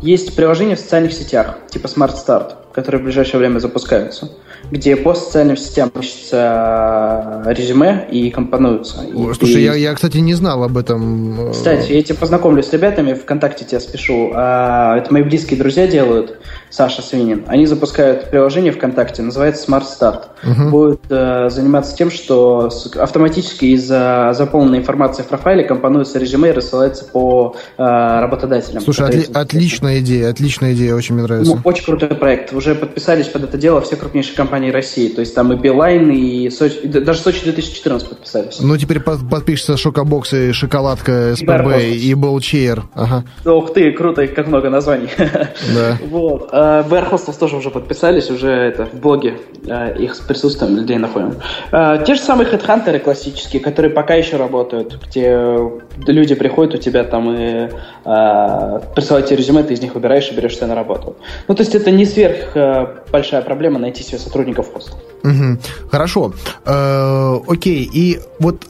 Есть приложения в социальных сетях, типа Smart Start, которые в ближайшее время запускаются где по социальным сетям ищется резюме и компонуются. И Слушай, ты... я, я, кстати, не знал об этом. Кстати, я тебя познакомлю с ребятами, ВКонтакте тебя спешу. А, это мои близкие друзья делают, Саша Свинин. Они запускают приложение ВКонтакте, называется Smart Start. Угу. Будет э, заниматься тем, что автоматически из-за заполненной информации в профайле компонуется резюме и рассылается по э, работодателям. Слушай, отли- отличная идея, отличная идея, очень мне нравится. Ну, очень крутой проект. Уже подписались под это дело все крупнейшие компании России. То есть там и Билайн, и Сочи, даже Сочи 2014 подписались. Ну, теперь подпишется Шокобокс и Шоколадка СПБ и Болчейр. Ага. Ух ты, круто, как много названий. Да. Вот. А, BR Hostels тоже уже подписались, уже это в блоге а, их с присутствием людей находим. А, те же самые хедхантеры классические, которые пока еще работают, где люди приходят у тебя там и присылают тебе резюме, ты из них выбираешь и берешь себя на работу. Ну, то есть это не сверх большая проблема найти себе сотрудников хостела. Угу. Хорошо. Э, окей, и вот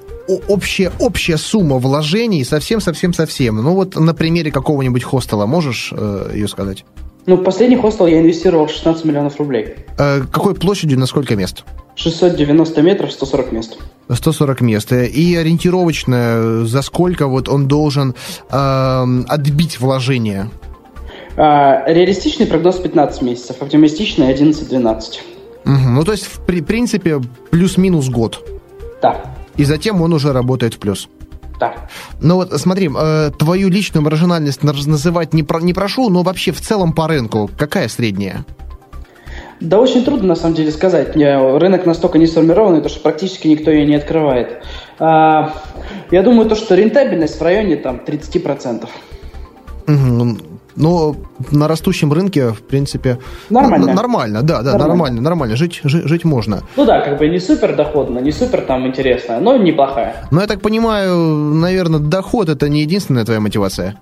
общая, общая сумма вложений совсем-совсем-совсем. Ну вот на примере какого-нибудь хостела можешь э, ее сказать? Ну, последний хостел я инвестировал 16 миллионов рублей. Э, какой площадью, на сколько мест? 690 метров, 140 мест. 140 мест. И ориентировочно, за сколько вот он должен э, отбить вложение? А, реалистичный прогноз 15 месяцев, оптимистичный 11-12. Угу. Ну, то есть, в при, принципе, плюс-минус год. Да. И затем он уже работает в плюс. Да. Ну вот смотри, э, твою личную маржинальность называть не, про, не прошу, но вообще в целом по рынку какая средняя? Да очень трудно на самом деле сказать. Рынок настолько не сформированный, что практически никто ее не открывает. А, я думаю, то, что рентабельность в районе там 30%. Угу. Но на растущем рынке, в принципе, нормально. Нормально, да, да, нормально, нормально, нормально. Жить, жить, жить можно. Ну да, как бы не супер доходно, не супер там интересно, но неплохая. Но я так понимаю, наверное, доход это не единственная твоя мотивация.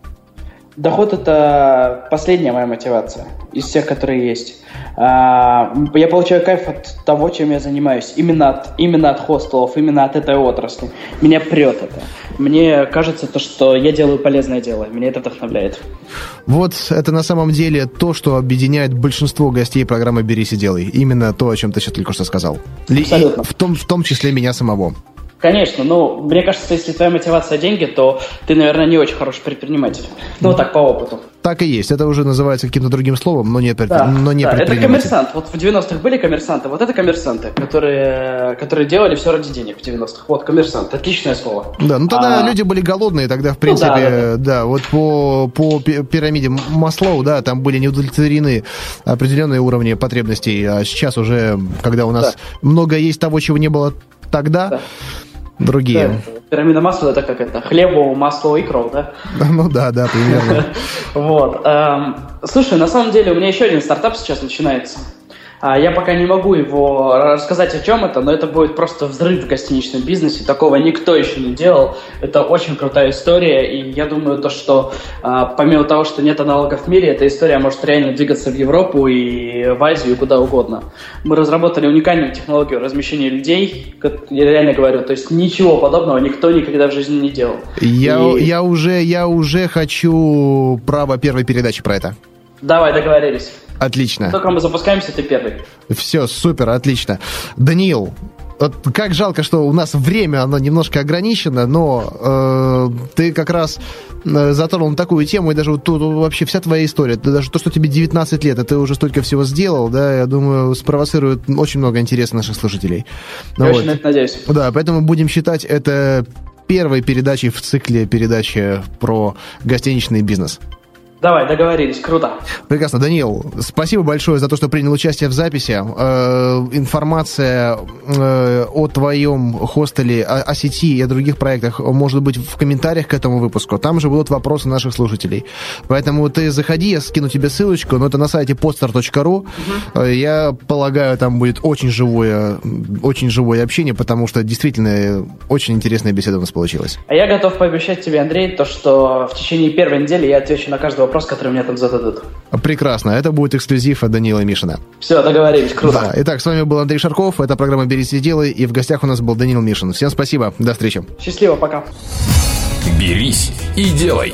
Доход это последняя моя мотивация из всех, которые есть. А, я получаю кайф от того, чем я занимаюсь. Именно от, именно от хостелов, именно от этой отрасли. Меня прет это. Мне кажется, то, что я делаю полезное дело. Меня это вдохновляет. Вот это на самом деле то, что объединяет большинство гостей программы «Берись и делай». Именно то, о чем ты сейчас только что сказал. Абсолютно. И в том, в том числе меня самого. Конечно, но мне кажется, если твоя мотивация деньги, то ты, наверное, не очень хороший предприниматель. Ну, так, по опыту. Так и есть. Это уже называется каким-то другим словом, но не, да, но не да, Это коммерсант. Вот в 90-х были коммерсанты, вот это коммерсанты, которые, которые делали все ради денег в 90-х. Вот, коммерсант. Отличное слово. Да, ну тогда а... люди были голодные, тогда, в принципе, ну, да, да, да. да, вот по, по пирамиде Маслоу, да, там были неудовлетворены определенные уровни потребностей, а сейчас уже, когда у нас да. много есть того, чего не было тогда, да другие. Да, пирамида масла это как это? Хлебу, масло и кров, да? Ну да, да, примерно. Вот. Эм, слушай, на самом деле у меня еще один стартап сейчас начинается. А, я пока не могу его рассказать, о чем это, но это будет просто взрыв в гостиничном бизнесе. Такого никто еще не делал. Это очень крутая история, и я думаю, то, что а, помимо того, что нет аналогов в мире, эта история может реально двигаться в Европу и в Азию, и куда угодно. Мы разработали уникальную технологию размещения людей, я реально говорю, то есть ничего подобного никто никогда в жизни не делал. Я, и... я, уже, я уже хочу право первой передачи про это. Давай, договорились. Отлично. Только мы запускаемся, ты первый. Все, супер, отлично. Даниил, вот как жалко, что у нас время, оно немножко ограничено, но э, ты как раз э, затронул такую тему, и даже вот тут вообще вся твоя история, даже то, что тебе 19 лет, а ты уже столько всего сделал, да, я думаю, спровоцирует очень много интереса наших слушателей. Я вот. очень на это надеюсь. Да, поэтому будем считать это первой передачей в цикле передачи про гостиничный бизнес. Давай, договорились, круто. Прекрасно. Даниил, спасибо большое за то, что принял участие в записи. Э, информация э, о твоем хостеле, о, о сети и о других проектах может быть в комментариях к этому выпуску. Там же будут вопросы наших слушателей. Поэтому ты заходи, я скину тебе ссылочку, но это на сайте podstar.ru. Угу. Э, я полагаю, там будет очень живое, очень живое общение, потому что действительно очень интересная беседа у нас получилась. А я готов пообещать тебе, Андрей, то, что в течение первой недели я отвечу на каждого вопрос, который мне там зададут. Прекрасно. Это будет эксклюзив от Данила Мишина. Все, договорились. Круто. Да. Итак, с вами был Андрей Шарков. Это программа «Берись и делай». И в гостях у нас был Данил Мишин. Всем спасибо. До встречи. Счастливо. Пока. «Берись и делай».